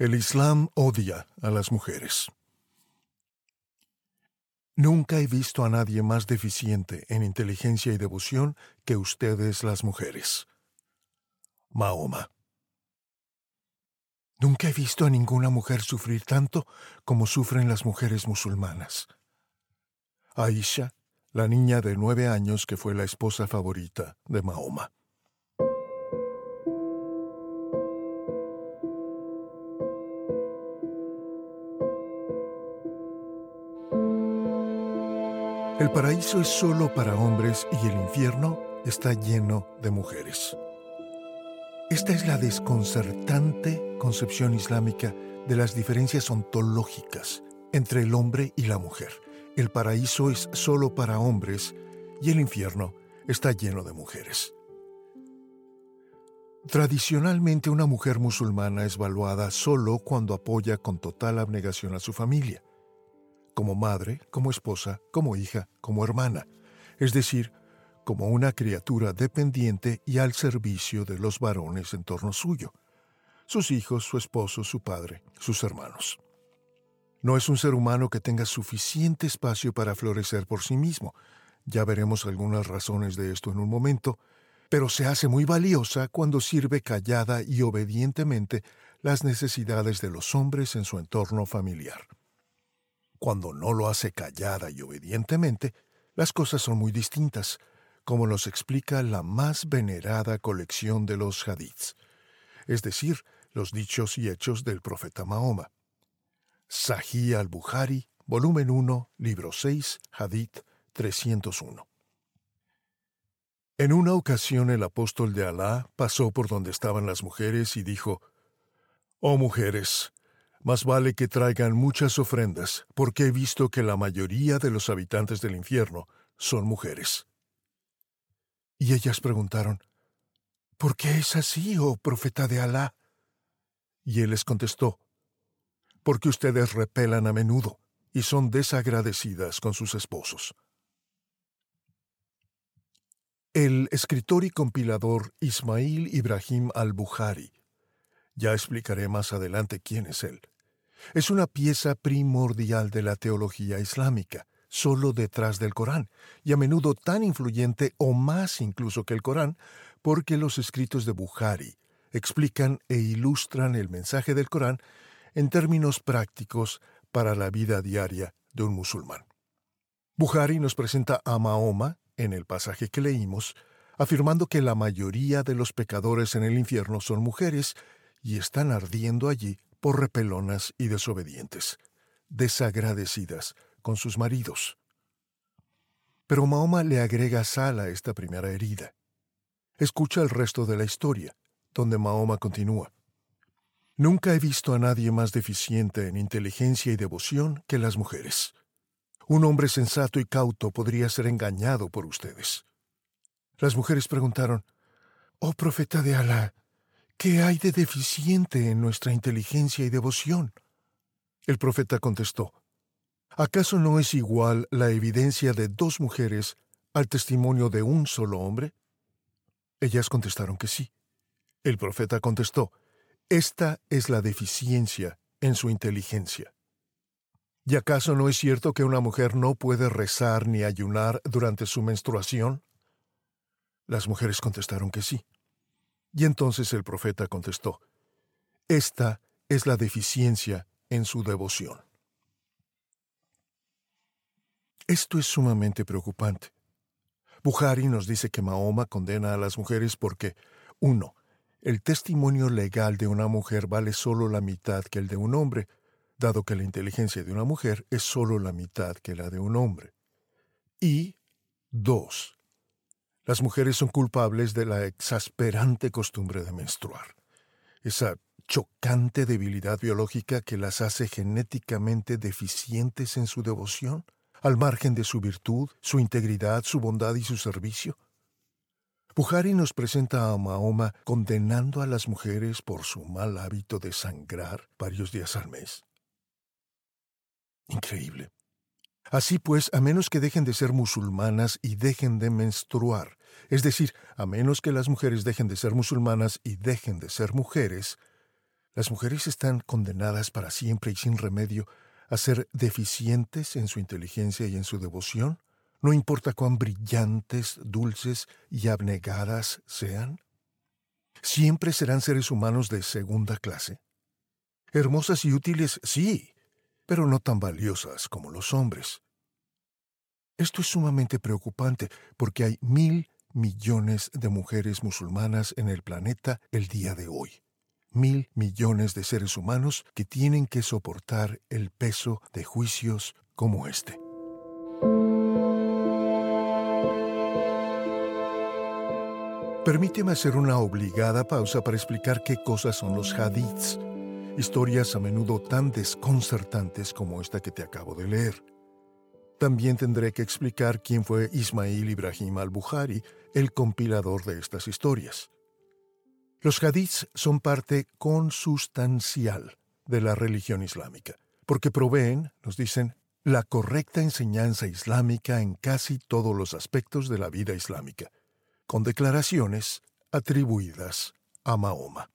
El Islam odia a las mujeres. Nunca he visto a nadie más deficiente en inteligencia y devoción que ustedes las mujeres. Mahoma. Nunca he visto a ninguna mujer sufrir tanto como sufren las mujeres musulmanas. Aisha, la niña de nueve años que fue la esposa favorita de Mahoma. El paraíso es solo para hombres y el infierno está lleno de mujeres. Esta es la desconcertante concepción islámica de las diferencias ontológicas entre el hombre y la mujer. El paraíso es solo para hombres y el infierno está lleno de mujeres. Tradicionalmente una mujer musulmana es valuada solo cuando apoya con total abnegación a su familia como madre, como esposa, como hija, como hermana, es decir, como una criatura dependiente y al servicio de los varones en torno suyo, sus hijos, su esposo, su padre, sus hermanos. No es un ser humano que tenga suficiente espacio para florecer por sí mismo, ya veremos algunas razones de esto en un momento, pero se hace muy valiosa cuando sirve callada y obedientemente las necesidades de los hombres en su entorno familiar. Cuando no lo hace callada y obedientemente, las cosas son muy distintas, como nos explica la más venerada colección de los hadiths, es decir, los dichos y hechos del profeta Mahoma. Sahih al-Bukhari, volumen 1, libro 6, hadith 301. En una ocasión el apóstol de Alá pasó por donde estaban las mujeres y dijo, Oh mujeres, más vale que traigan muchas ofrendas, porque he visto que la mayoría de los habitantes del infierno son mujeres. Y ellas preguntaron, ¿Por qué es así, oh profeta de Alá? Y él les contestó, Porque ustedes repelan a menudo y son desagradecidas con sus esposos. El escritor y compilador Ismail Ibrahim al-Bukhari ya explicaré más adelante quién es él. Es una pieza primordial de la teología islámica, solo detrás del Corán, y a menudo tan influyente o más incluso que el Corán, porque los escritos de Bukhari explican e ilustran el mensaje del Corán en términos prácticos para la vida diaria de un musulmán. Bukhari nos presenta a Mahoma, en el pasaje que leímos, afirmando que la mayoría de los pecadores en el infierno son mujeres y están ardiendo allí por repelonas y desobedientes, desagradecidas con sus maridos. Pero Mahoma le agrega sal a esta primera herida. Escucha el resto de la historia, donde Mahoma continúa. Nunca he visto a nadie más deficiente en inteligencia y devoción que las mujeres. Un hombre sensato y cauto podría ser engañado por ustedes. Las mujeres preguntaron, Oh profeta de Alá, ¿Qué hay de deficiente en nuestra inteligencia y devoción? El profeta contestó, ¿acaso no es igual la evidencia de dos mujeres al testimonio de un solo hombre? Ellas contestaron que sí. El profeta contestó, Esta es la deficiencia en su inteligencia. ¿Y acaso no es cierto que una mujer no puede rezar ni ayunar durante su menstruación? Las mujeres contestaron que sí. Y entonces el profeta contestó, Esta es la deficiencia en su devoción. Esto es sumamente preocupante. Buhari nos dice que Mahoma condena a las mujeres porque, uno, el testimonio legal de una mujer vale solo la mitad que el de un hombre, dado que la inteligencia de una mujer es solo la mitad que la de un hombre. Y, dos, las mujeres son culpables de la exasperante costumbre de menstruar, esa chocante debilidad biológica que las hace genéticamente deficientes en su devoción, al margen de su virtud, su integridad, su bondad y su servicio. Buhari nos presenta a Mahoma condenando a las mujeres por su mal hábito de sangrar varios días al mes. Increíble. Así pues, a menos que dejen de ser musulmanas y dejen de menstruar, es decir, a menos que las mujeres dejen de ser musulmanas y dejen de ser mujeres, Las mujeres están condenadas para siempre y sin remedio a ser deficientes en su inteligencia y en su devoción, no importa cuán brillantes, dulces y abnegadas sean. Siempre serán seres humanos de segunda clase. Hermosas y útiles, sí, pero no tan valiosas como los hombres. Esto es sumamente preocupante porque hay mil millones de mujeres musulmanas en el planeta el día de hoy. Mil millones de seres humanos que tienen que soportar el peso de juicios como este. Permíteme hacer una obligada pausa para explicar qué cosas son los hadiths, historias a menudo tan desconcertantes como esta que te acabo de leer. También tendré que explicar quién fue Ismail Ibrahim al-Bukhari, el compilador de estas historias. Los hadiths son parte consustancial de la religión islámica, porque proveen, nos dicen, la correcta enseñanza islámica en casi todos los aspectos de la vida islámica, con declaraciones atribuidas a Mahoma.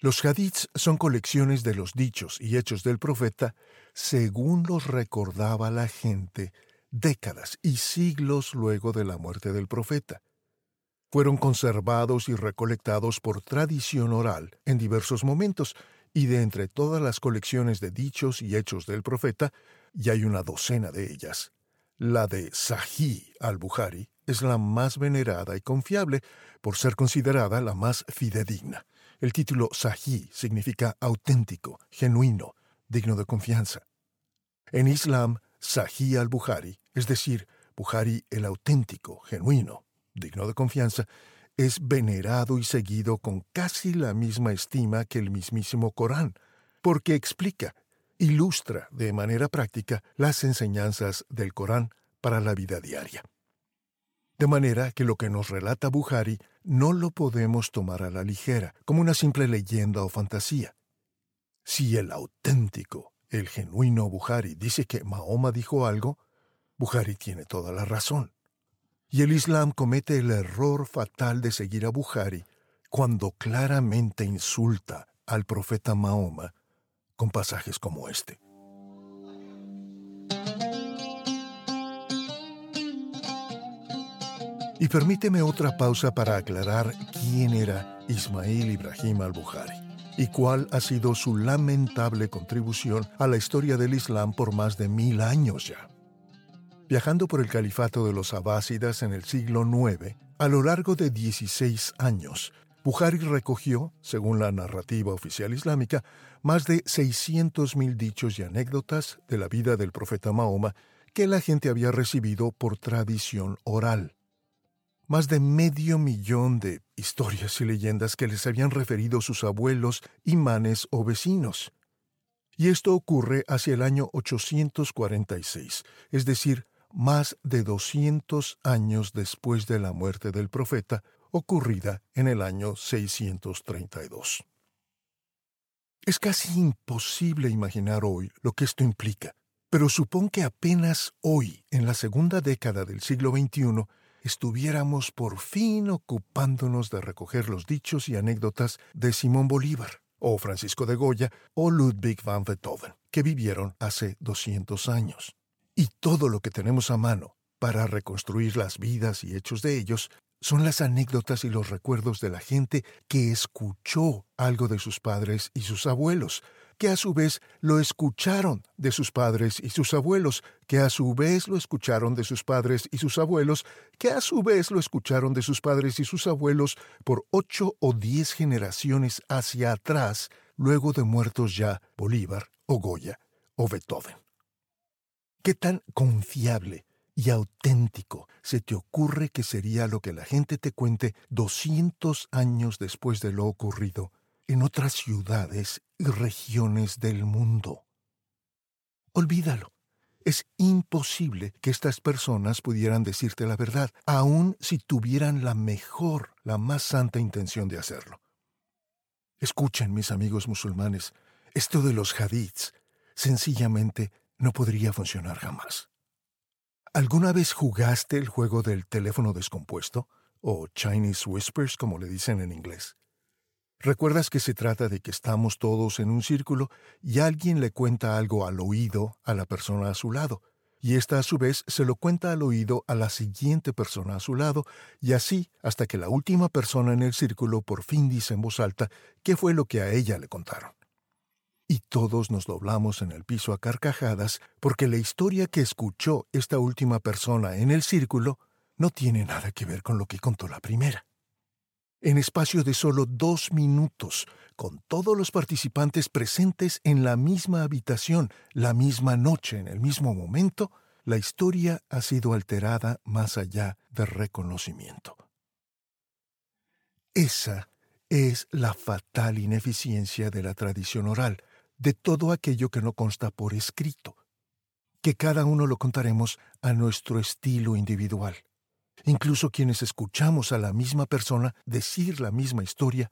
Los hadiths son colecciones de los dichos y hechos del profeta según los recordaba la gente décadas y siglos luego de la muerte del profeta. Fueron conservados y recolectados por tradición oral en diversos momentos, y de entre todas las colecciones de dichos y hechos del profeta, y hay una docena de ellas. La de Sahih al-Bukhari es la más venerada y confiable por ser considerada la más fidedigna. El título Sahih significa auténtico, genuino, digno de confianza. En Islam, Sahih al-Bukhari, es decir, Bukhari el auténtico, genuino, digno de confianza, es venerado y seguido con casi la misma estima que el mismísimo Corán, porque explica, ilustra de manera práctica las enseñanzas del Corán para la vida diaria. De manera que lo que nos relata Bukhari no lo podemos tomar a la ligera, como una simple leyenda o fantasía. Si el auténtico, el genuino Bukhari dice que Mahoma dijo algo, Bukhari tiene toda la razón. Y el Islam comete el error fatal de seguir a Bukhari cuando claramente insulta al profeta Mahoma con pasajes como este. Y permíteme otra pausa para aclarar quién era Ismail Ibrahim al-Bukhari y cuál ha sido su lamentable contribución a la historia del Islam por más de mil años ya. Viajando por el califato de los Abásidas en el siglo IX, a lo largo de 16 años, Bukhari recogió, según la narrativa oficial islámica, más de 600.000 dichos y anécdotas de la vida del profeta Mahoma que la gente había recibido por tradición oral más de medio millón de historias y leyendas que les habían referido sus abuelos, imanes o vecinos. Y esto ocurre hacia el año 846, es decir, más de 200 años después de la muerte del profeta, ocurrida en el año 632. Es casi imposible imaginar hoy lo que esto implica, pero supón que apenas hoy, en la segunda década del siglo XXI, estuviéramos por fin ocupándonos de recoger los dichos y anécdotas de Simón Bolívar, o Francisco de Goya, o Ludwig van Beethoven, que vivieron hace 200 años. Y todo lo que tenemos a mano para reconstruir las vidas y hechos de ellos son las anécdotas y los recuerdos de la gente que escuchó algo de sus padres y sus abuelos, que a su vez lo escucharon de sus padres y sus abuelos, que a su vez lo escucharon de sus padres y sus abuelos, que a su vez lo escucharon de sus padres y sus abuelos por ocho o diez generaciones hacia atrás, luego de muertos ya Bolívar o Goya o Beethoven. ¿Qué tan confiable y auténtico se te ocurre que sería lo que la gente te cuente 200 años después de lo ocurrido en otras ciudades regiones del mundo. Olvídalo. Es imposible que estas personas pudieran decirte la verdad, aun si tuvieran la mejor, la más santa intención de hacerlo. Escuchen, mis amigos musulmanes, esto de los hadiths sencillamente no podría funcionar jamás. ¿Alguna vez jugaste el juego del teléfono descompuesto? o Chinese Whispers, como le dicen en inglés. ¿Recuerdas que se trata de que estamos todos en un círculo y alguien le cuenta algo al oído a la persona a su lado? Y ésta a su vez se lo cuenta al oído a la siguiente persona a su lado, y así hasta que la última persona en el círculo por fin dice en voz alta qué fue lo que a ella le contaron. Y todos nos doblamos en el piso a carcajadas porque la historia que escuchó esta última persona en el círculo no tiene nada que ver con lo que contó la primera. En espacio de solo dos minutos, con todos los participantes presentes en la misma habitación, la misma noche, en el mismo momento, la historia ha sido alterada más allá de reconocimiento. Esa es la fatal ineficiencia de la tradición oral, de todo aquello que no consta por escrito, que cada uno lo contaremos a nuestro estilo individual. Incluso quienes escuchamos a la misma persona decir la misma historia,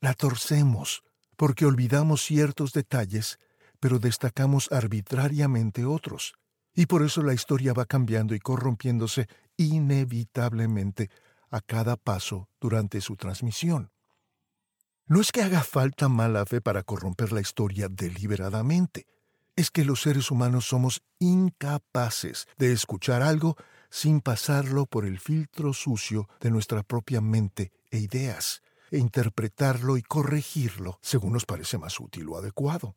la torcemos porque olvidamos ciertos detalles, pero destacamos arbitrariamente otros. Y por eso la historia va cambiando y corrompiéndose inevitablemente a cada paso durante su transmisión. No es que haga falta mala fe para corromper la historia deliberadamente, es que los seres humanos somos incapaces de escuchar algo sin pasarlo por el filtro sucio de nuestra propia mente e ideas, e interpretarlo y corregirlo según nos parece más útil o adecuado.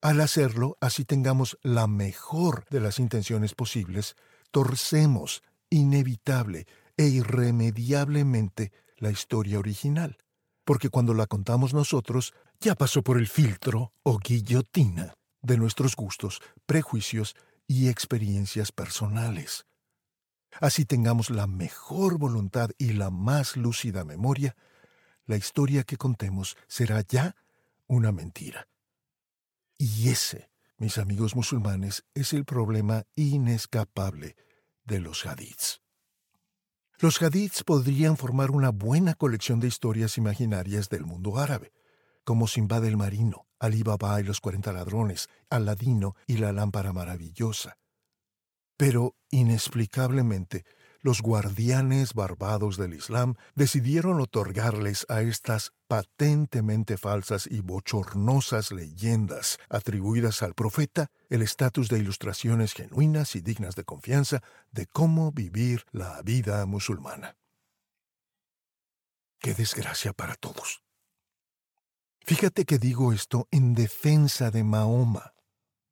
Al hacerlo, así tengamos la mejor de las intenciones posibles, torcemos inevitable e irremediablemente la historia original, porque cuando la contamos nosotros, ya pasó por el filtro o guillotina de nuestros gustos, prejuicios y experiencias personales. Así tengamos la mejor voluntad y la más lúcida memoria, la historia que contemos será ya una mentira. Y ese, mis amigos musulmanes, es el problema inescapable de los hadiths. Los hadiths podrían formar una buena colección de historias imaginarias del mundo árabe, como Simbad el Marino, Ali Baba y los cuarenta ladrones, Aladino y la lámpara maravillosa. Pero, inexplicablemente, los guardianes barbados del Islam decidieron otorgarles a estas patentemente falsas y bochornosas leyendas atribuidas al profeta el estatus de ilustraciones genuinas y dignas de confianza de cómo vivir la vida musulmana. ¡Qué desgracia para todos! Fíjate que digo esto en defensa de Mahoma.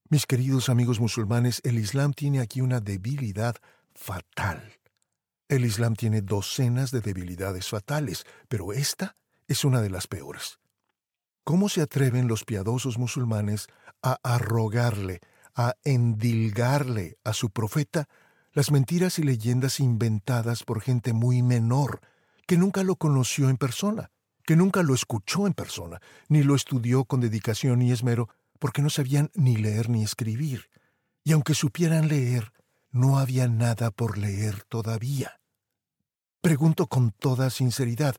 Mis queridos amigos musulmanes, el Islam tiene aquí una debilidad fatal. El Islam tiene docenas de debilidades fatales, pero esta es una de las peores. ¿Cómo se atreven los piadosos musulmanes a arrogarle, a endilgarle a su profeta las mentiras y leyendas inventadas por gente muy menor, que nunca lo conoció en persona? Que nunca lo escuchó en persona, ni lo estudió con dedicación y esmero, porque no sabían ni leer ni escribir. Y aunque supieran leer, no había nada por leer todavía. Pregunto con toda sinceridad,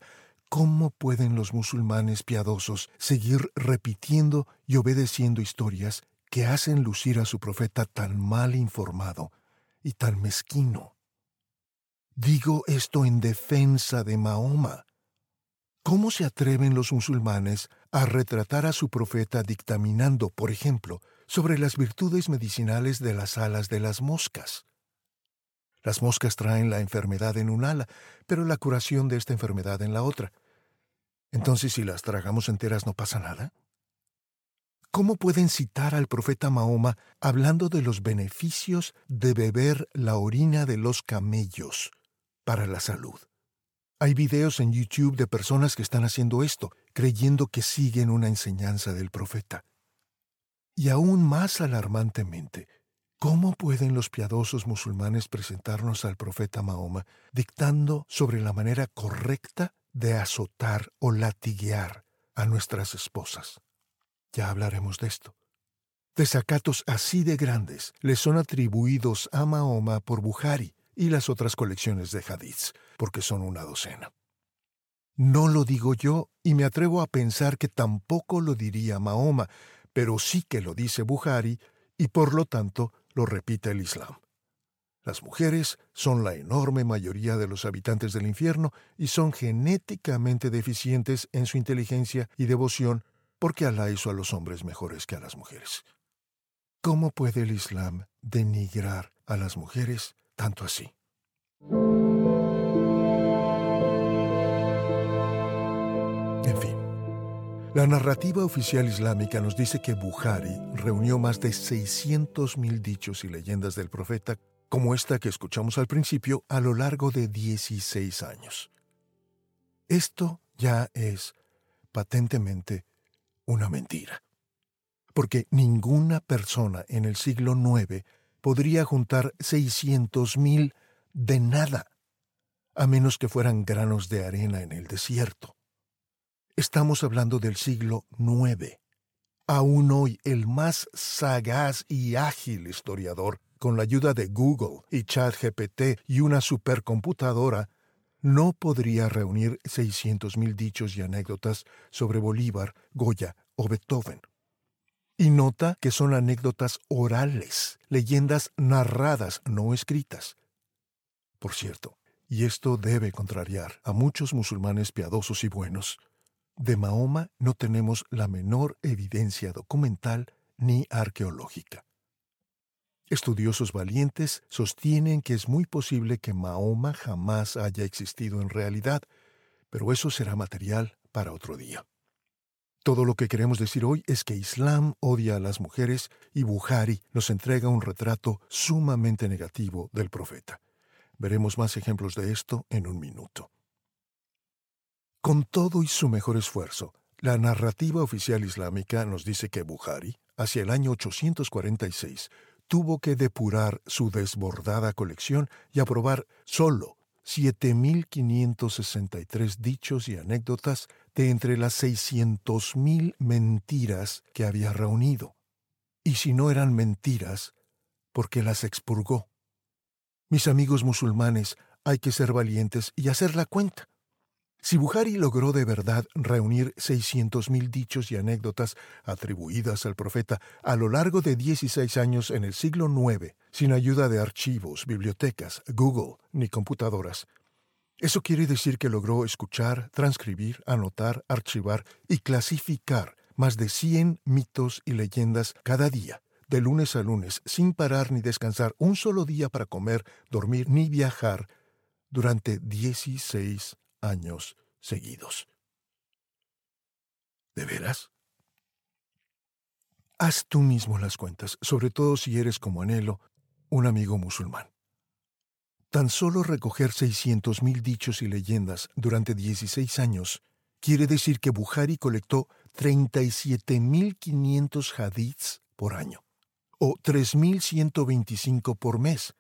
¿cómo pueden los musulmanes piadosos seguir repitiendo y obedeciendo historias que hacen lucir a su profeta tan mal informado y tan mezquino? Digo esto en defensa de Mahoma, ¿Cómo se atreven los musulmanes a retratar a su profeta dictaminando, por ejemplo, sobre las virtudes medicinales de las alas de las moscas? Las moscas traen la enfermedad en un ala, pero la curación de esta enfermedad en la otra. Entonces, si las tragamos enteras, ¿no pasa nada? ¿Cómo pueden citar al profeta Mahoma hablando de los beneficios de beber la orina de los camellos para la salud? Hay videos en YouTube de personas que están haciendo esto, creyendo que siguen una enseñanza del profeta. Y aún más alarmantemente, ¿cómo pueden los piadosos musulmanes presentarnos al profeta Mahoma dictando sobre la manera correcta de azotar o latiguear a nuestras esposas? Ya hablaremos de esto. Desacatos así de grandes le son atribuidos a Mahoma por Bukhari, y las otras colecciones de hadiths, porque son una docena. No lo digo yo y me atrevo a pensar que tampoco lo diría Mahoma, pero sí que lo dice Buhari y por lo tanto lo repite el Islam. Las mujeres son la enorme mayoría de los habitantes del infierno y son genéticamente deficientes en su inteligencia y devoción porque Alá hizo a los hombres mejores que a las mujeres. ¿Cómo puede el Islam denigrar a las mujeres tanto así? En fin, la narrativa oficial islámica nos dice que Buhari reunió más de 600.000 dichos y leyendas del profeta como esta que escuchamos al principio, a lo largo de 16 años. Esto ya es patentemente una mentira, porque ninguna persona en el siglo IX podría juntar 600.000 de nada, a menos que fueran granos de arena en el desierto. Estamos hablando del siglo IX. Aún hoy el más sagaz y ágil historiador con la ayuda de Google y ChatGPT y una supercomputadora, no podría reunir 600.000 dichos y anécdotas sobre Bolívar, Goya o Beethoven. Y nota que son anécdotas orales, leyendas narradas, no escritas. Por cierto, y esto debe contrariar a muchos musulmanes piadosos y buenos, de Mahoma no tenemos la menor evidencia documental ni arqueológica. Estudiosos valientes sostienen que es muy posible que Mahoma jamás haya existido en realidad, pero eso será material para otro día. Todo lo que queremos decir hoy es que Islam odia a las mujeres y Buhari nos entrega un retrato sumamente negativo del profeta. Veremos más ejemplos de esto en un minuto. Con todo y su mejor esfuerzo, la narrativa oficial islámica nos dice que Buhari, hacia el año 846, tuvo que depurar su desbordada colección y aprobar solo 7.563 dichos y anécdotas de entre las 600.000 mentiras que había reunido. Y si no eran mentiras, porque las expurgó. Mis amigos musulmanes, hay que ser valientes y hacer la cuenta. Si Buhari logró de verdad reunir 600.000 dichos y anécdotas atribuidas al profeta a lo largo de 16 años en el siglo IX, sin ayuda de archivos, bibliotecas, Google ni computadoras, eso quiere decir que logró escuchar, transcribir, anotar, archivar y clasificar más de 100 mitos y leyendas cada día, de lunes a lunes, sin parar ni descansar un solo día para comer, dormir ni viajar, durante 16 años seguidos. ¿De veras? Haz tú mismo las cuentas, sobre todo si eres como anhelo, un amigo musulmán. Tan solo recoger 600.000 dichos y leyendas durante 16 años quiere decir que Buhari colectó 37.500 hadiths por año, o 3.125 por mes,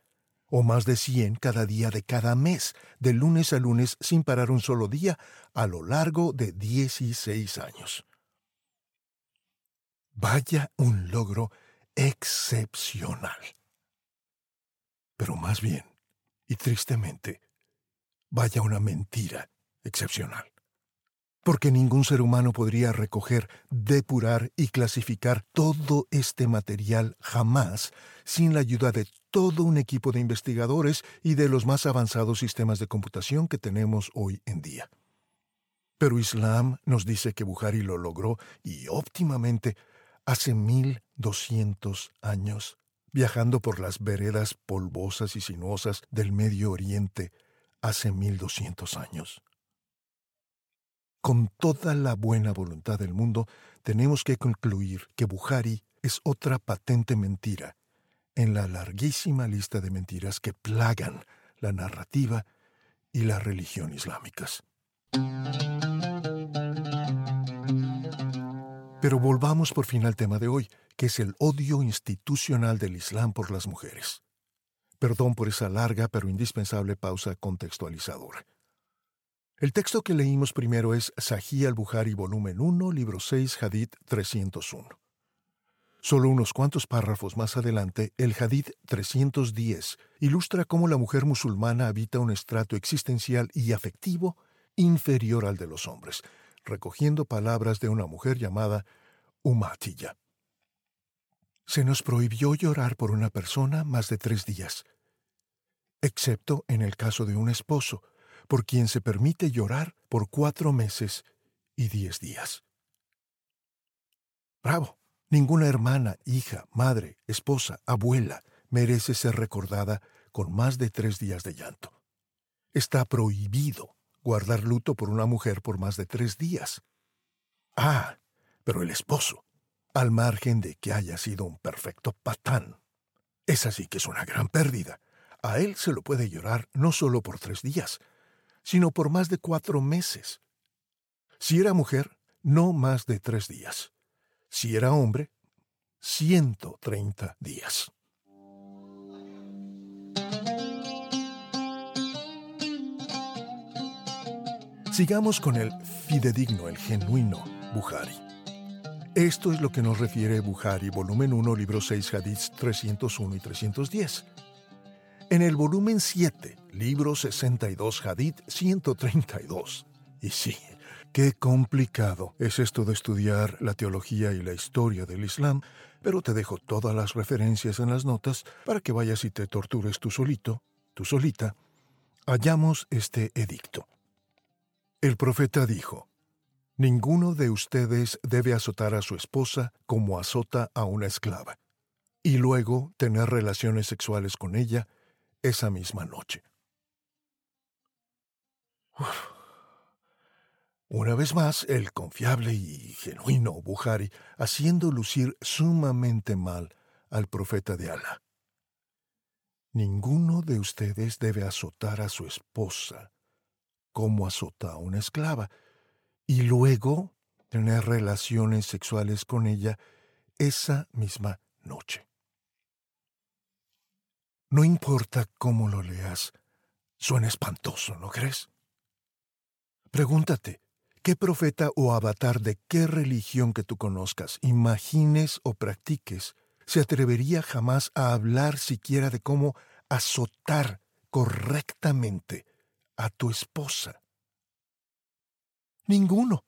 o más de 100 cada día de cada mes, de lunes a lunes sin parar un solo día, a lo largo de 16 años. Vaya un logro excepcional. Pero más bien, y tristemente, vaya una mentira excepcional porque ningún ser humano podría recoger, depurar y clasificar todo este material jamás sin la ayuda de todo un equipo de investigadores y de los más avanzados sistemas de computación que tenemos hoy en día. Pero Islam nos dice que Buhari lo logró y óptimamente hace 1200 años, viajando por las veredas polvosas y sinuosas del Medio Oriente hace 1200 años. Con toda la buena voluntad del mundo, tenemos que concluir que Buhari es otra patente mentira en la larguísima lista de mentiras que plagan la narrativa y la religión islámicas. Pero volvamos por fin al tema de hoy, que es el odio institucional del Islam por las mujeres. Perdón por esa larga pero indispensable pausa contextualizadora. El texto que leímos primero es Sahih al-Bukhari, volumen 1, libro 6, Hadith 301. Solo unos cuantos párrafos más adelante, el Hadith 310 ilustra cómo la mujer musulmana habita un estrato existencial y afectivo inferior al de los hombres, recogiendo palabras de una mujer llamada Umatilla. Se nos prohibió llorar por una persona más de tres días. excepto en el caso de un esposo, por quien se permite llorar por cuatro meses y diez días. Bravo. Ninguna hermana, hija, madre, esposa, abuela merece ser recordada con más de tres días de llanto. Está prohibido guardar luto por una mujer por más de tres días. Ah, pero el esposo, al margen de que haya sido un perfecto patán, esa sí que es una gran pérdida. A él se lo puede llorar no solo por tres días, sino por más de cuatro meses. Si era mujer, no más de tres días. Si era hombre, 130 días. Sigamos con el fidedigno, el genuino Buhari. Esto es lo que nos refiere Buhari, volumen 1, libro 6, hadiths 301 y 310. En el volumen 7, libro 62, hadith 132. Y sí, Qué complicado es esto de estudiar la teología y la historia del Islam, pero te dejo todas las referencias en las notas para que vayas y te tortures tú solito, tú solita. Hallamos este edicto. El profeta dijo, Ninguno de ustedes debe azotar a su esposa como azota a una esclava, y luego tener relaciones sexuales con ella esa misma noche. Una vez más, el confiable y genuino Buhari haciendo lucir sumamente mal al profeta de Alá. Ninguno de ustedes debe azotar a su esposa como azota a una esclava y luego tener relaciones sexuales con ella esa misma noche. No importa cómo lo leas, suena espantoso, ¿no crees? Pregúntate, ¿Qué profeta o avatar de qué religión que tú conozcas, imagines o practiques, se atrevería jamás a hablar siquiera de cómo azotar correctamente a tu esposa? Ninguno.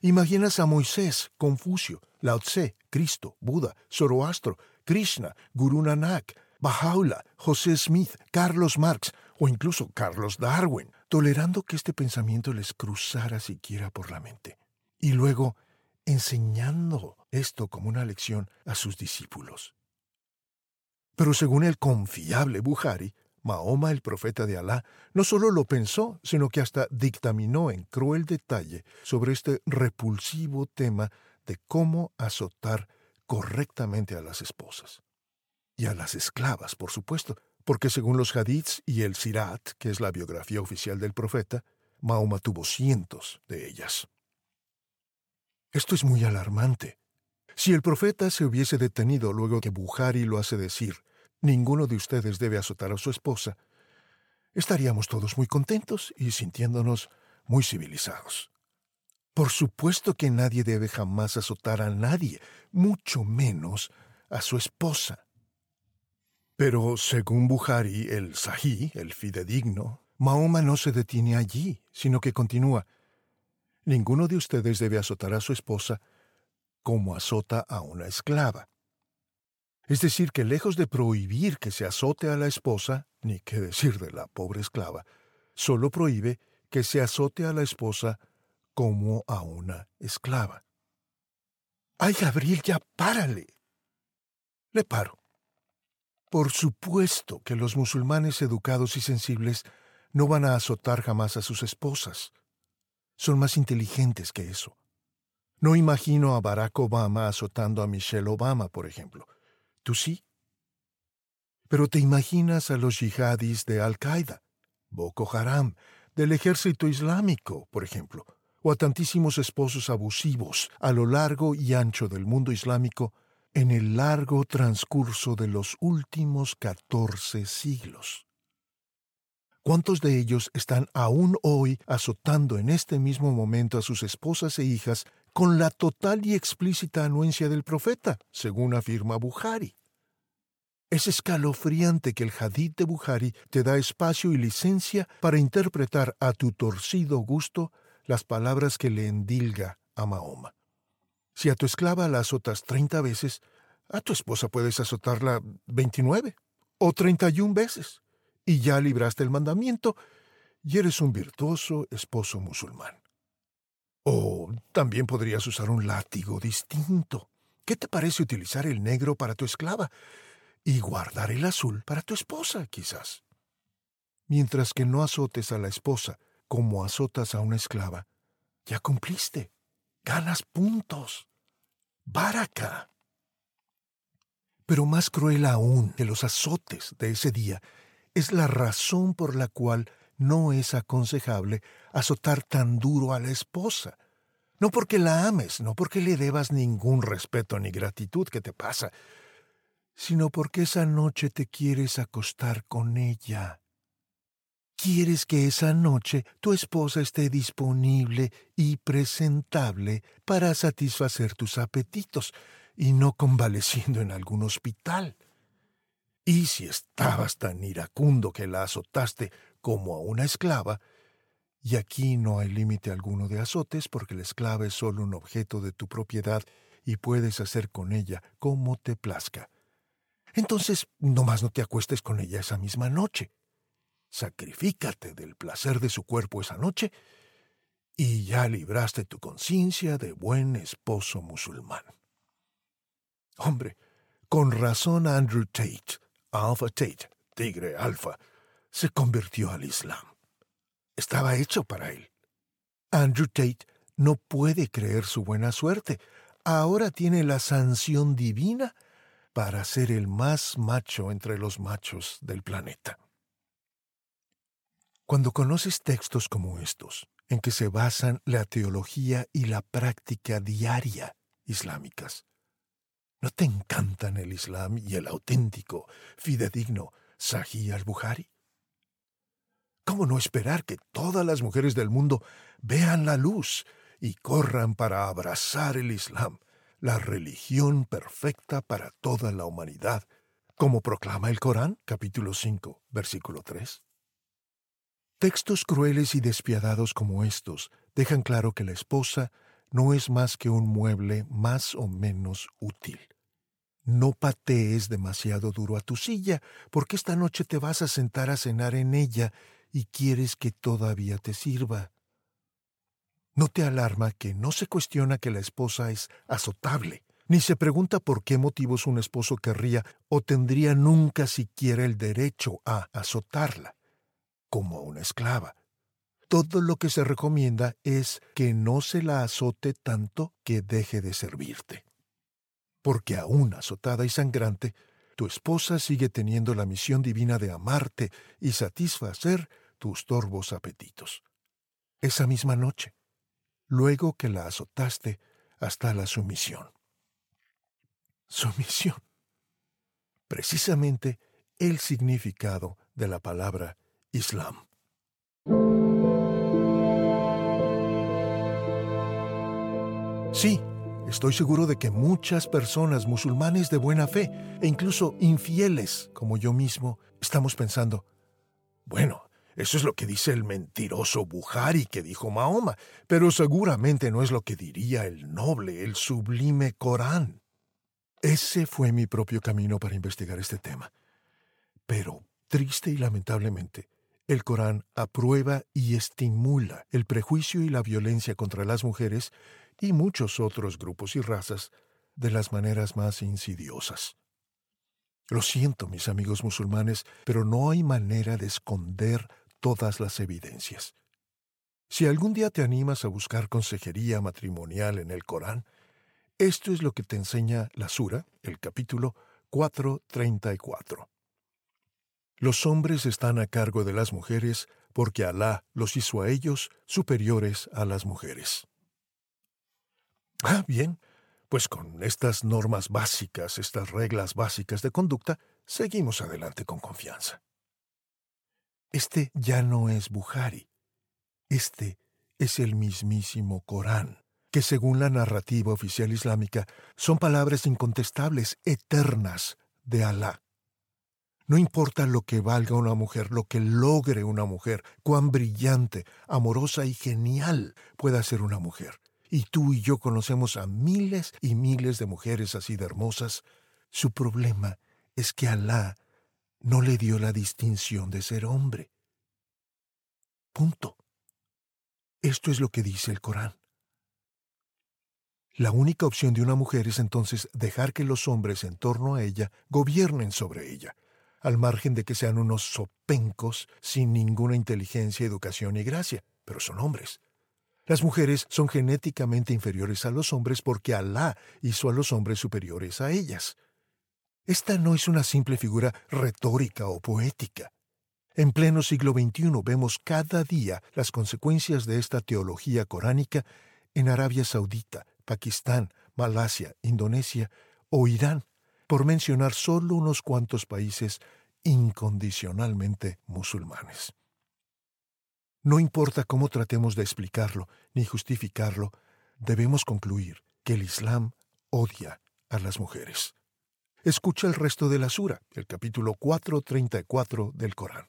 Imaginas a Moisés, Confucio, Lao Tse, Cristo, Buda, Zoroastro, Krishna, Guru Nanak, Bahá'u'lláh, José Smith, Carlos Marx o incluso Carlos Darwin, tolerando que este pensamiento les cruzara siquiera por la mente, y luego enseñando esto como una lección a sus discípulos. Pero según el confiable Buhari, Mahoma, el profeta de Alá, no solo lo pensó, sino que hasta dictaminó en cruel detalle sobre este repulsivo tema de cómo azotar correctamente a las esposas. Y a las esclavas, por supuesto, porque según los hadiths y el Sirat, que es la biografía oficial del profeta, Mahoma tuvo cientos de ellas. Esto es muy alarmante. Si el profeta se hubiese detenido luego que Buhari lo hace decir, ninguno de ustedes debe azotar a su esposa, estaríamos todos muy contentos y sintiéndonos muy civilizados. Por supuesto que nadie debe jamás azotar a nadie, mucho menos a su esposa. Pero según Buhari, el Sahí, el fidedigno, Mahoma no se detiene allí, sino que continúa. Ninguno de ustedes debe azotar a su esposa como azota a una esclava. Es decir, que lejos de prohibir que se azote a la esposa, ni qué decir de la pobre esclava, solo prohíbe que se azote a la esposa como a una esclava. ¡Ay, Gabriel, ya párale! Le paro. Por supuesto que los musulmanes educados y sensibles no van a azotar jamás a sus esposas. Son más inteligentes que eso. No imagino a Barack Obama azotando a Michelle Obama, por ejemplo. ¿Tú sí? Pero te imaginas a los yihadis de Al-Qaeda, Boko Haram, del ejército islámico, por ejemplo, o a tantísimos esposos abusivos a lo largo y ancho del mundo islámico en el largo transcurso de los últimos catorce siglos. ¿Cuántos de ellos están aún hoy azotando en este mismo momento a sus esposas e hijas con la total y explícita anuencia del profeta, según afirma Buhari? Es escalofriante que el hadith de Buhari te da espacio y licencia para interpretar a tu torcido gusto las palabras que le endilga a Mahoma. Si a tu esclava la azotas treinta veces, a tu esposa puedes azotarla veintinueve o treinta y un veces. y ya libraste el mandamiento y eres un virtuoso esposo musulmán. O también podrías usar un látigo distinto. ¿Qué te parece utilizar el negro para tu esclava y guardar el azul para tu esposa, quizás? Mientras que no azotes a la esposa como azotas a una esclava, ya cumpliste. Ganas puntos. Baraka. Pero más cruel aún que los azotes de ese día es la razón por la cual no es aconsejable azotar tan duro a la esposa. No porque la ames, no porque le debas ningún respeto ni gratitud que te pasa, sino porque esa noche te quieres acostar con ella. Quieres que esa noche tu esposa esté disponible y presentable para satisfacer tus apetitos y no convaleciendo en algún hospital. Y si estabas tan iracundo que la azotaste como a una esclava, y aquí no hay límite alguno de azotes porque la esclava es solo un objeto de tu propiedad y puedes hacer con ella como te plazca. Entonces, nomás no te acuestes con ella esa misma noche sacrifícate del placer de su cuerpo esa noche y ya libraste tu conciencia de buen esposo musulmán. Hombre, con razón Andrew Tate, Alpha Tate, tigre alfa, se convirtió al Islam. Estaba hecho para él. Andrew Tate no puede creer su buena suerte. Ahora tiene la sanción divina para ser el más macho entre los machos del planeta. Cuando conoces textos como estos, en que se basan la teología y la práctica diaria islámicas, ¿no te encantan el Islam y el auténtico, fidedigno Sahih al-Bukhari? ¿Cómo no esperar que todas las mujeres del mundo vean la luz y corran para abrazar el Islam, la religión perfecta para toda la humanidad, como proclama el Corán, capítulo 5, versículo 3? Textos crueles y despiadados como estos dejan claro que la esposa no es más que un mueble más o menos útil. No patees demasiado duro a tu silla, porque esta noche te vas a sentar a cenar en ella y quieres que todavía te sirva. No te alarma que no se cuestiona que la esposa es azotable, ni se pregunta por qué motivos un esposo querría o tendría nunca siquiera el derecho a azotarla como a una esclava. Todo lo que se recomienda es que no se la azote tanto que deje de servirte. Porque aún azotada y sangrante, tu esposa sigue teniendo la misión divina de amarte y satisfacer tus torvos apetitos. Esa misma noche, luego que la azotaste hasta la sumisión. Sumisión. Precisamente el significado de la palabra Islam. Sí, estoy seguro de que muchas personas musulmanes de buena fe e incluso infieles como yo mismo estamos pensando, bueno, eso es lo que dice el mentiroso Buhari que dijo Mahoma, pero seguramente no es lo que diría el noble, el sublime Corán. Ese fue mi propio camino para investigar este tema. Pero, triste y lamentablemente, el Corán aprueba y estimula el prejuicio y la violencia contra las mujeres y muchos otros grupos y razas de las maneras más insidiosas. Lo siento, mis amigos musulmanes, pero no hay manera de esconder todas las evidencias. Si algún día te animas a buscar consejería matrimonial en el Corán, esto es lo que te enseña la Sura, el capítulo 434. Los hombres están a cargo de las mujeres porque Alá los hizo a ellos superiores a las mujeres. Ah, bien, pues con estas normas básicas, estas reglas básicas de conducta, seguimos adelante con confianza. Este ya no es Buhari. Este es el mismísimo Corán, que según la narrativa oficial islámica son palabras incontestables, eternas de Alá. No importa lo que valga una mujer, lo que logre una mujer, cuán brillante, amorosa y genial pueda ser una mujer. Y tú y yo conocemos a miles y miles de mujeres así de hermosas. Su problema es que Alá no le dio la distinción de ser hombre. Punto. Esto es lo que dice el Corán. La única opción de una mujer es entonces dejar que los hombres en torno a ella gobiernen sobre ella, al margen de que sean unos sopencos sin ninguna inteligencia, educación y gracia, pero son hombres. Las mujeres son genéticamente inferiores a los hombres porque Alá hizo a los hombres superiores a ellas. Esta no es una simple figura retórica o poética. En pleno siglo XXI vemos cada día las consecuencias de esta teología coránica en Arabia Saudita, Pakistán, Malasia, Indonesia o Irán, por mencionar solo unos cuantos países incondicionalmente musulmanes. No importa cómo tratemos de explicarlo ni justificarlo, debemos concluir que el Islam odia a las mujeres. Escucha el resto de la sura, el capítulo 434 del Corán.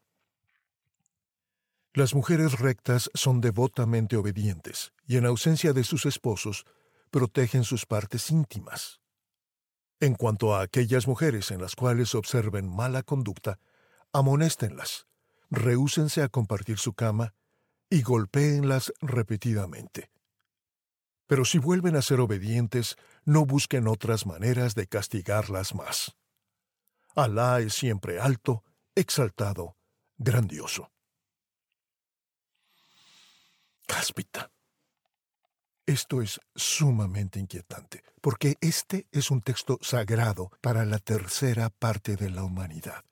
Las mujeres rectas son devotamente obedientes y en ausencia de sus esposos protegen sus partes íntimas. En cuanto a aquellas mujeres en las cuales observen mala conducta, amonéstenlas, rehúsense a compartir su cama y golpéenlas repetidamente. Pero si vuelven a ser obedientes, no busquen otras maneras de castigarlas más. Alá es siempre alto, exaltado, grandioso. Cáspita. Esto es sumamente inquietante, porque este es un texto sagrado para la tercera parte de la humanidad.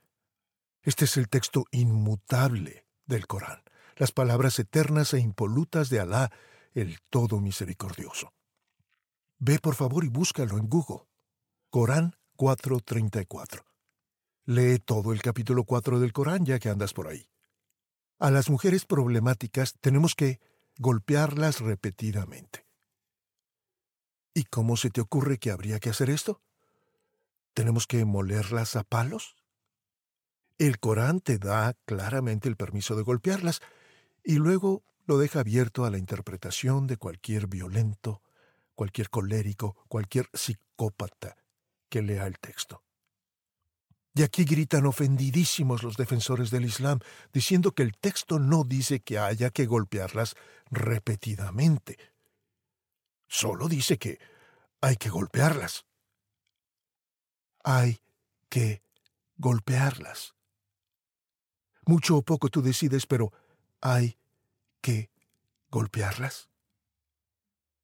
Este es el texto inmutable del Corán, las palabras eternas e impolutas de Alá, el Todo Misericordioso. Ve por favor y búscalo en Google. Corán 434. Lee todo el capítulo 4 del Corán ya que andas por ahí. A las mujeres problemáticas tenemos que golpearlas repetidamente. ¿Y cómo se te ocurre que habría que hacer esto? ¿Tenemos que molerlas a palos? El Corán te da claramente el permiso de golpearlas y luego lo deja abierto a la interpretación de cualquier violento, cualquier colérico, cualquier psicópata que lea el texto. Y aquí gritan ofendidísimos los defensores del Islam, diciendo que el texto no dice que haya que golpearlas repetidamente, Solo dice que hay que golpearlas. Hay que golpearlas. Mucho o poco tú decides, pero hay que golpearlas.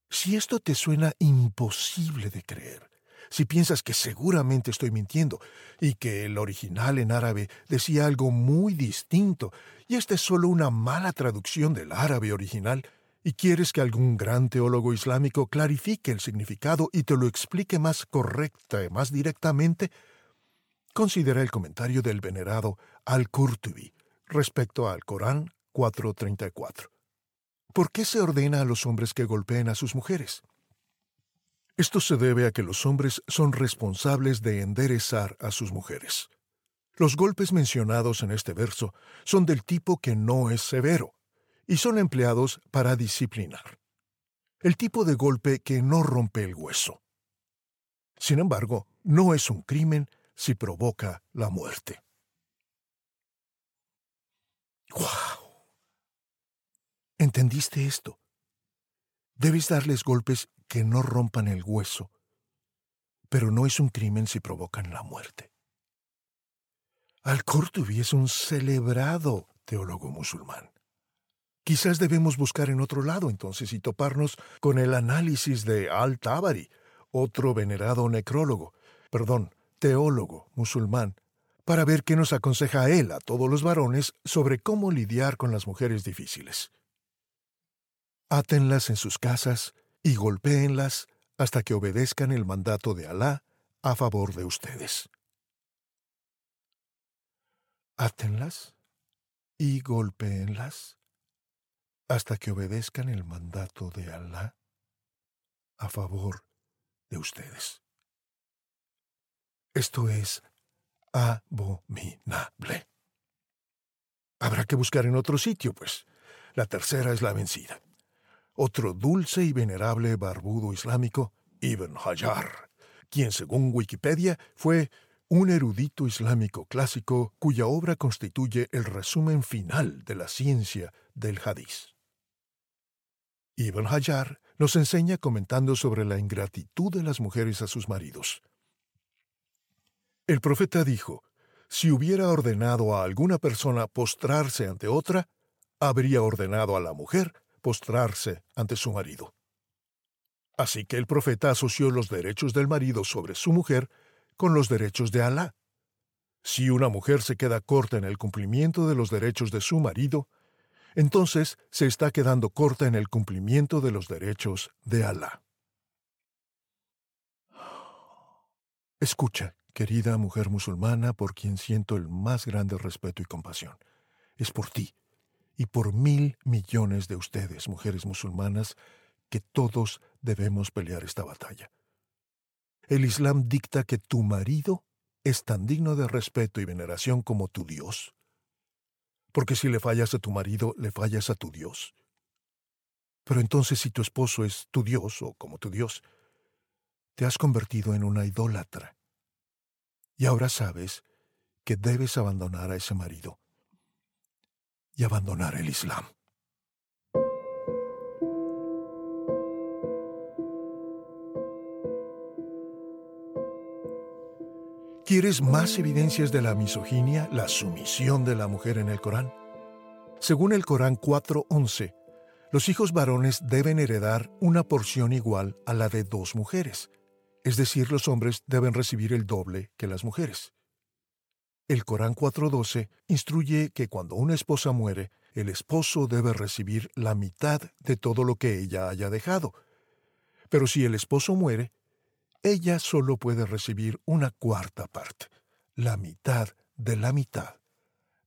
Si esto te suena imposible de creer, si piensas que seguramente estoy mintiendo y que el original en árabe decía algo muy distinto y esta es solo una mala traducción del árabe original, y quieres que algún gran teólogo islámico clarifique el significado y te lo explique más correcta y más directamente, considera el comentario del venerado Al-Qurtubi respecto al Corán 434. ¿Por qué se ordena a los hombres que golpeen a sus mujeres? Esto se debe a que los hombres son responsables de enderezar a sus mujeres. Los golpes mencionados en este verso son del tipo que no es severo, y son empleados para disciplinar. El tipo de golpe que no rompe el hueso. Sin embargo, no es un crimen si provoca la muerte. ¡Wow! ¿Entendiste esto? Debes darles golpes que no rompan el hueso, pero no es un crimen si provocan la muerte. Al-Qurtubi es un celebrado teólogo musulmán. Quizás debemos buscar en otro lado entonces y toparnos con el análisis de Al-Tabari, otro venerado necrólogo, perdón, teólogo musulmán, para ver qué nos aconseja él a todos los varones sobre cómo lidiar con las mujeres difíciles. Átenlas en sus casas y golpéenlas hasta que obedezcan el mandato de Alá a favor de ustedes. Átenlas y golpéenlas hasta que obedezcan el mandato de Alá a favor de ustedes. Esto es abominable. Habrá que buscar en otro sitio, pues. La tercera es la vencida. Otro dulce y venerable barbudo islámico, Ibn Hajar, quien según Wikipedia fue un erudito islámico clásico cuya obra constituye el resumen final de la ciencia del hadiz. Ibn Hajar nos enseña comentando sobre la ingratitud de las mujeres a sus maridos. El profeta dijo, si hubiera ordenado a alguna persona postrarse ante otra, habría ordenado a la mujer postrarse ante su marido. Así que el profeta asoció los derechos del marido sobre su mujer con los derechos de Alá. Si una mujer se queda corta en el cumplimiento de los derechos de su marido, entonces se está quedando corta en el cumplimiento de los derechos de Alá. Escucha, querida mujer musulmana, por quien siento el más grande respeto y compasión. Es por ti y por mil millones de ustedes, mujeres musulmanas, que todos debemos pelear esta batalla. El Islam dicta que tu marido es tan digno de respeto y veneración como tu Dios. Porque si le fallas a tu marido, le fallas a tu Dios. Pero entonces si tu esposo es tu Dios o como tu Dios, te has convertido en una idólatra. Y ahora sabes que debes abandonar a ese marido y abandonar el Islam. ¿Quieres más evidencias de la misoginia, la sumisión de la mujer en el Corán? Según el Corán 4.11, los hijos varones deben heredar una porción igual a la de dos mujeres, es decir, los hombres deben recibir el doble que las mujeres. El Corán 4.12 instruye que cuando una esposa muere, el esposo debe recibir la mitad de todo lo que ella haya dejado. Pero si el esposo muere, ella solo puede recibir una cuarta parte, la mitad de la mitad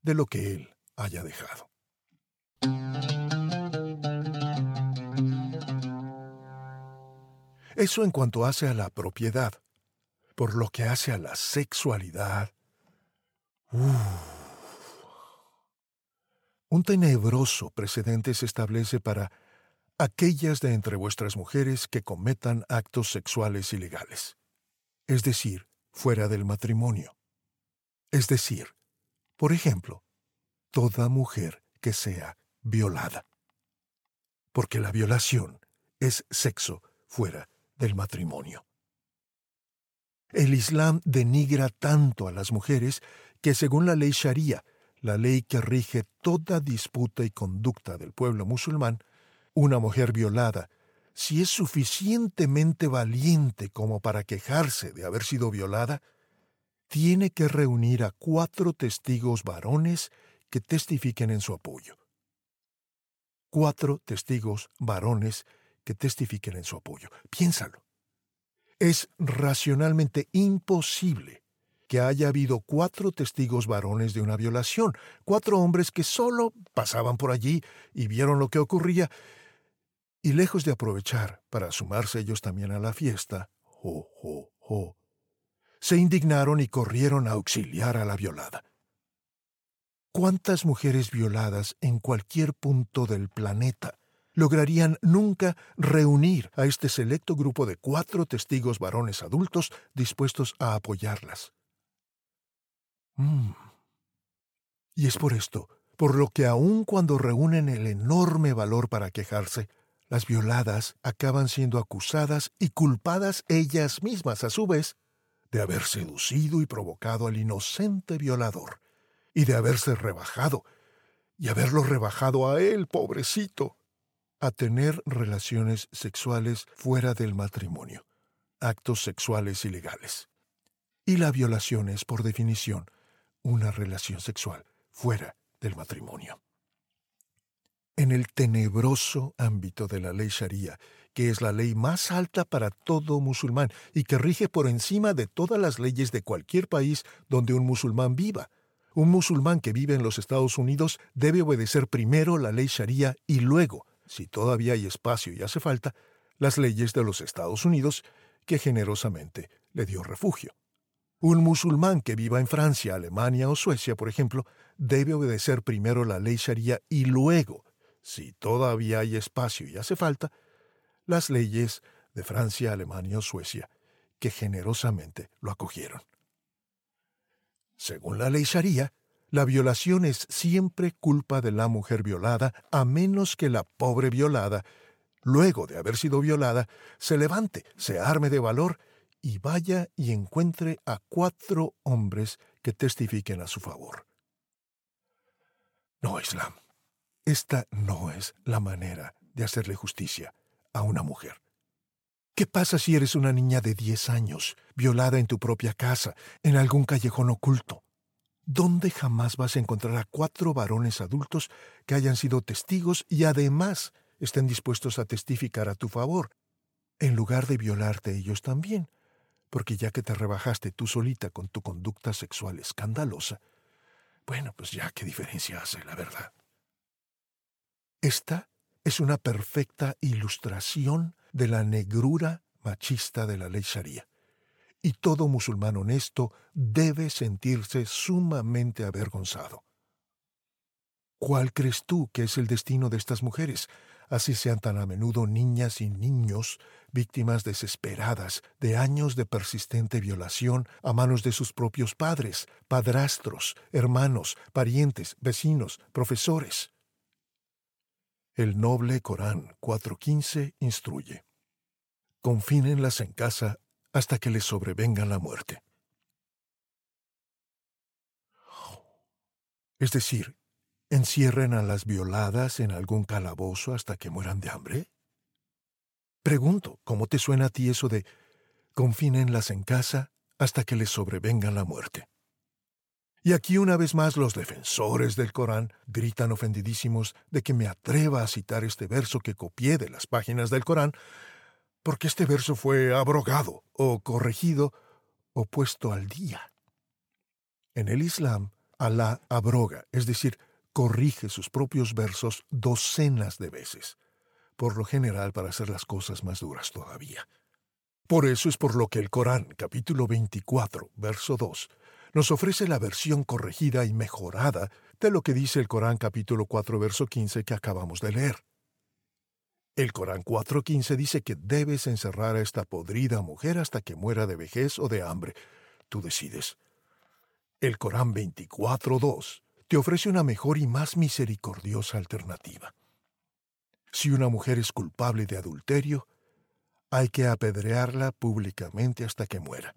de lo que él haya dejado. Eso en cuanto hace a la propiedad. Por lo que hace a la sexualidad. Un tenebroso precedente se establece para aquellas de entre vuestras mujeres que cometan actos sexuales ilegales, es decir, fuera del matrimonio. Es decir, por ejemplo, toda mujer que sea violada. Porque la violación es sexo fuera del matrimonio. El Islam denigra tanto a las mujeres que según la ley Sharia, la ley que rige toda disputa y conducta del pueblo musulmán, una mujer violada, si es suficientemente valiente como para quejarse de haber sido violada, tiene que reunir a cuatro testigos varones que testifiquen en su apoyo. Cuatro testigos varones que testifiquen en su apoyo. Piénsalo. Es racionalmente imposible que haya habido cuatro testigos varones de una violación, cuatro hombres que solo pasaban por allí y vieron lo que ocurría y lejos de aprovechar para sumarse ellos también a la fiesta, jo, jo, jo, se indignaron y corrieron a auxiliar a la violada. ¿Cuántas mujeres violadas en cualquier punto del planeta lograrían nunca reunir a este selecto grupo de cuatro testigos varones adultos dispuestos a apoyarlas? Mm. Y es por esto, por lo que aun cuando reúnen el enorme valor para quejarse, las violadas acaban siendo acusadas y culpadas ellas mismas a su vez de haber seducido y provocado al inocente violador, y de haberse rebajado, y haberlo rebajado a él, pobrecito, a tener relaciones sexuales fuera del matrimonio, actos sexuales ilegales. Y la violación es, por definición, una relación sexual fuera del matrimonio en el tenebroso ámbito de la ley Sharia, que es la ley más alta para todo musulmán y que rige por encima de todas las leyes de cualquier país donde un musulmán viva. Un musulmán que vive en los Estados Unidos debe obedecer primero la ley Sharia y luego, si todavía hay espacio y hace falta, las leyes de los Estados Unidos, que generosamente le dio refugio. Un musulmán que viva en Francia, Alemania o Suecia, por ejemplo, debe obedecer primero la ley Sharia y luego si todavía hay espacio y hace falta, las leyes de Francia, Alemania o Suecia, que generosamente lo acogieron. Según la ley Sharia, la violación es siempre culpa de la mujer violada, a menos que la pobre violada, luego de haber sido violada, se levante, se arme de valor y vaya y encuentre a cuatro hombres que testifiquen a su favor. No, Islam. Esta no es la manera de hacerle justicia a una mujer. ¿Qué pasa si eres una niña de 10 años, violada en tu propia casa, en algún callejón oculto? ¿Dónde jamás vas a encontrar a cuatro varones adultos que hayan sido testigos y además estén dispuestos a testificar a tu favor, en lugar de violarte ellos también? Porque ya que te rebajaste tú solita con tu conducta sexual escandalosa, bueno, pues ya qué diferencia hace, la verdad. Esta es una perfecta ilustración de la negrura machista de la ley Sharia. Y todo musulmán honesto debe sentirse sumamente avergonzado. ¿Cuál crees tú que es el destino de estas mujeres, así sean tan a menudo niñas y niños, víctimas desesperadas de años de persistente violación a manos de sus propios padres, padrastros, hermanos, parientes, vecinos, profesores? El noble Corán 4.15 instruye confínenlas en casa hasta que les sobrevenga la muerte. Es decir, encierren a las violadas en algún calabozo hasta que mueran de hambre. Pregunto, ¿cómo te suena a ti eso de confínenlas en casa hasta que les sobrevenga la muerte? Y aquí una vez más los defensores del Corán gritan ofendidísimos de que me atreva a citar este verso que copié de las páginas del Corán porque este verso fue abrogado o corregido o puesto al día. En el Islam, Alá abroga, es decir, corrige sus propios versos docenas de veces, por lo general para hacer las cosas más duras todavía. Por eso es por lo que el Corán, capítulo 24, verso 2, nos ofrece la versión corregida y mejorada de lo que dice el Corán capítulo 4, verso 15 que acabamos de leer. El Corán 4.15 dice que debes encerrar a esta podrida mujer hasta que muera de vejez o de hambre. Tú decides. El Corán 24.2 te ofrece una mejor y más misericordiosa alternativa. Si una mujer es culpable de adulterio, hay que apedrearla públicamente hasta que muera.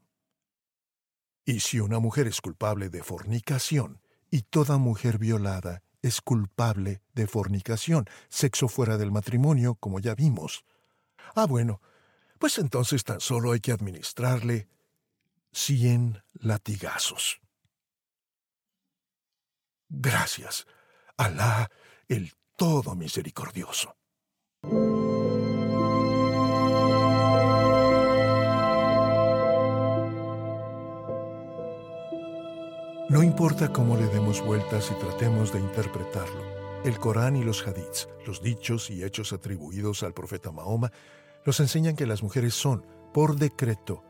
Y si una mujer es culpable de fornicación, y toda mujer violada es culpable de fornicación, sexo fuera del matrimonio, como ya vimos. Ah, bueno, pues entonces tan solo hay que administrarle cien latigazos. Gracias, Alá, el todo misericordioso. No importa cómo le demos vueltas y tratemos de interpretarlo, el Corán y los hadiths, los dichos y hechos atribuidos al profeta Mahoma, nos enseñan que las mujeres son, por decreto,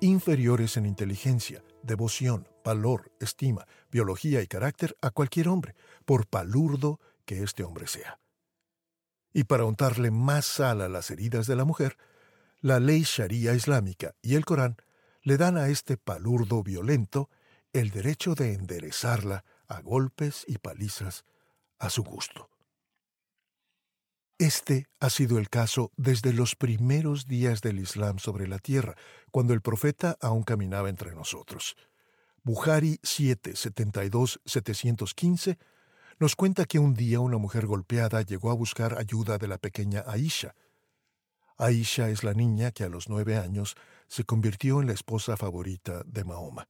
inferiores en inteligencia, devoción, valor, estima, biología y carácter a cualquier hombre, por palurdo que este hombre sea. Y para untarle más sal a las heridas de la mujer, la ley sharia islámica y el Corán le dan a este palurdo violento el derecho de enderezarla a golpes y palizas a su gusto. Este ha sido el caso desde los primeros días del Islam sobre la tierra, cuando el profeta aún caminaba entre nosotros. Buhari 772-715 nos cuenta que un día una mujer golpeada llegó a buscar ayuda de la pequeña Aisha. Aisha es la niña que a los nueve años se convirtió en la esposa favorita de Mahoma.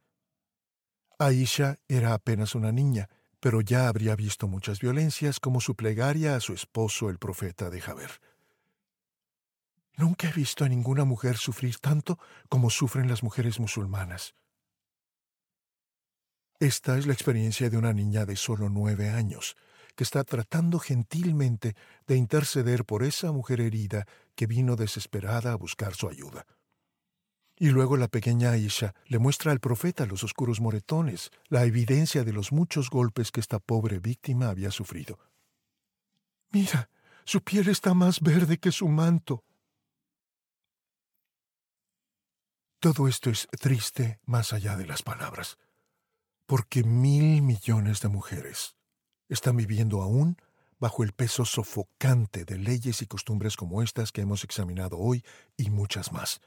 Aisha era apenas una niña, pero ya habría visto muchas violencias como su plegaria a su esposo el profeta de Jaber. Nunca he visto a ninguna mujer sufrir tanto como sufren las mujeres musulmanas. Esta es la experiencia de una niña de solo nueve años, que está tratando gentilmente de interceder por esa mujer herida que vino desesperada a buscar su ayuda. Y luego la pequeña Aisha le muestra al profeta los oscuros moretones, la evidencia de los muchos golpes que esta pobre víctima había sufrido. Mira, su piel está más verde que su manto. Todo esto es triste más allá de las palabras. Porque mil millones de mujeres están viviendo aún bajo el peso sofocante de leyes y costumbres como estas que hemos examinado hoy y muchas más.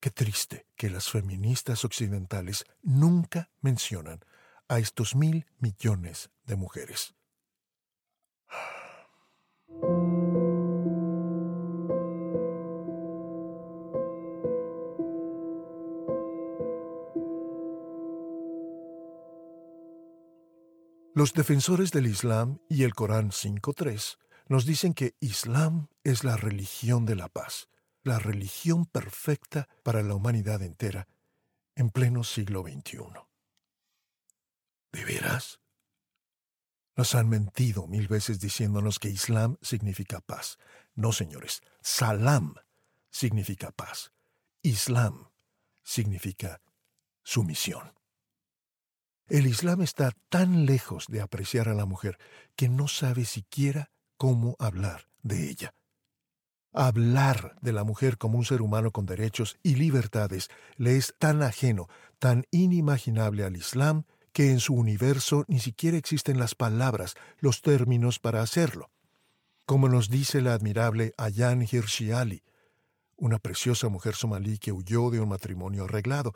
Qué triste que las feministas occidentales nunca mencionan a estos mil millones de mujeres. Los defensores del Islam y el Corán 5.3 nos dicen que Islam es la religión de la paz, la religión perfecta para la humanidad entera en pleno siglo XXI. ¿De veras? Nos han mentido mil veces diciéndonos que Islam significa paz. No, señores, Salam significa paz. Islam significa sumisión. El Islam está tan lejos de apreciar a la mujer que no sabe siquiera cómo hablar de ella. Hablar de la mujer como un ser humano con derechos y libertades le es tan ajeno, tan inimaginable al Islam, que en su universo ni siquiera existen las palabras, los términos para hacerlo. Como nos dice la admirable Ayan Hirsi Ali, una preciosa mujer somalí que huyó de un matrimonio arreglado,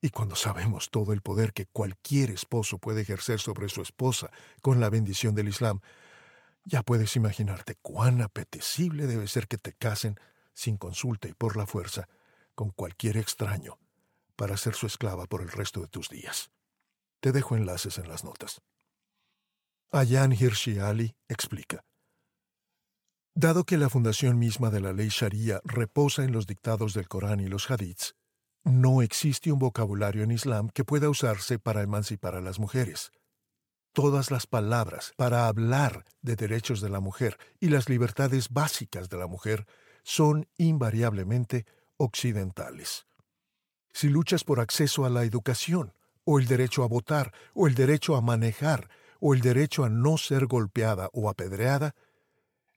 y cuando sabemos todo el poder que cualquier esposo puede ejercer sobre su esposa con la bendición del Islam, ya puedes imaginarte cuán apetecible debe ser que te casen sin consulta y por la fuerza con cualquier extraño para ser su esclava por el resto de tus días. Te dejo enlaces en las notas. Ayan Hirsi Ali explica. Dado que la fundación misma de la ley Sharia reposa en los dictados del Corán y los hadiths, no existe un vocabulario en Islam que pueda usarse para emancipar a las mujeres. Todas las palabras para hablar de derechos de la mujer y las libertades básicas de la mujer son invariablemente occidentales. Si luchas por acceso a la educación, o el derecho a votar, o el derecho a manejar, o el derecho a no ser golpeada o apedreada,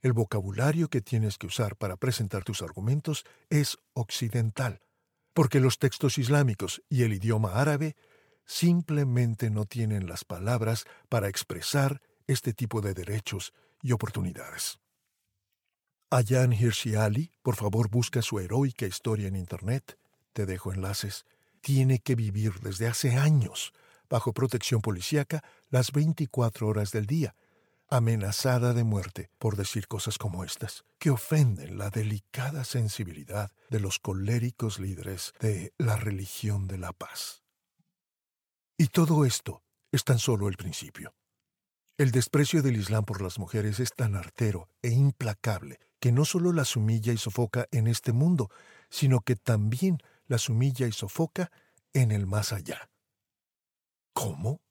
el vocabulario que tienes que usar para presentar tus argumentos es occidental porque los textos islámicos y el idioma árabe simplemente no tienen las palabras para expresar este tipo de derechos y oportunidades. Ayan Hirsi Ali, por favor busca su heroica historia en Internet, te dejo enlaces, tiene que vivir desde hace años bajo protección policíaca las 24 horas del día, amenazada de muerte por decir cosas como estas, que ofenden la delicada sensibilidad de los coléricos líderes de la religión de la paz. Y todo esto es tan solo el principio. El desprecio del Islam por las mujeres es tan artero e implacable que no solo las humilla y sofoca en este mundo, sino que también las humilla y sofoca en el más allá. ¿Cómo?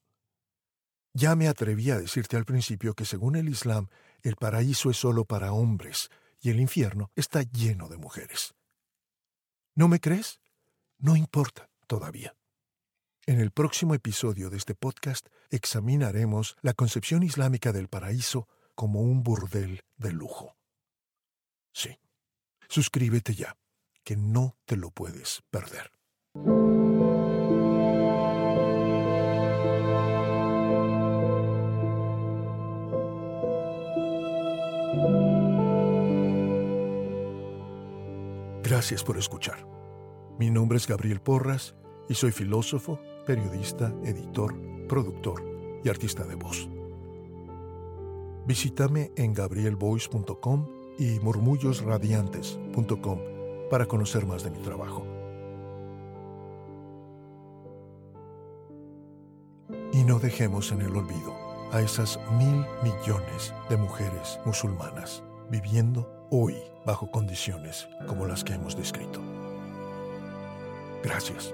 Ya me atreví a decirte al principio que según el Islam, el paraíso es solo para hombres y el infierno está lleno de mujeres. ¿No me crees? No importa todavía. En el próximo episodio de este podcast examinaremos la concepción islámica del paraíso como un burdel de lujo. Sí, suscríbete ya, que no te lo puedes perder. Gracias por escuchar. Mi nombre es Gabriel Porras y soy filósofo, periodista, editor, productor y artista de voz. Visítame en gabrielvoice.com y murmullosradiantes.com para conocer más de mi trabajo. Y no dejemos en el olvido a esas mil millones de mujeres musulmanas viviendo hoy bajo condiciones como las que hemos descrito. Gracias.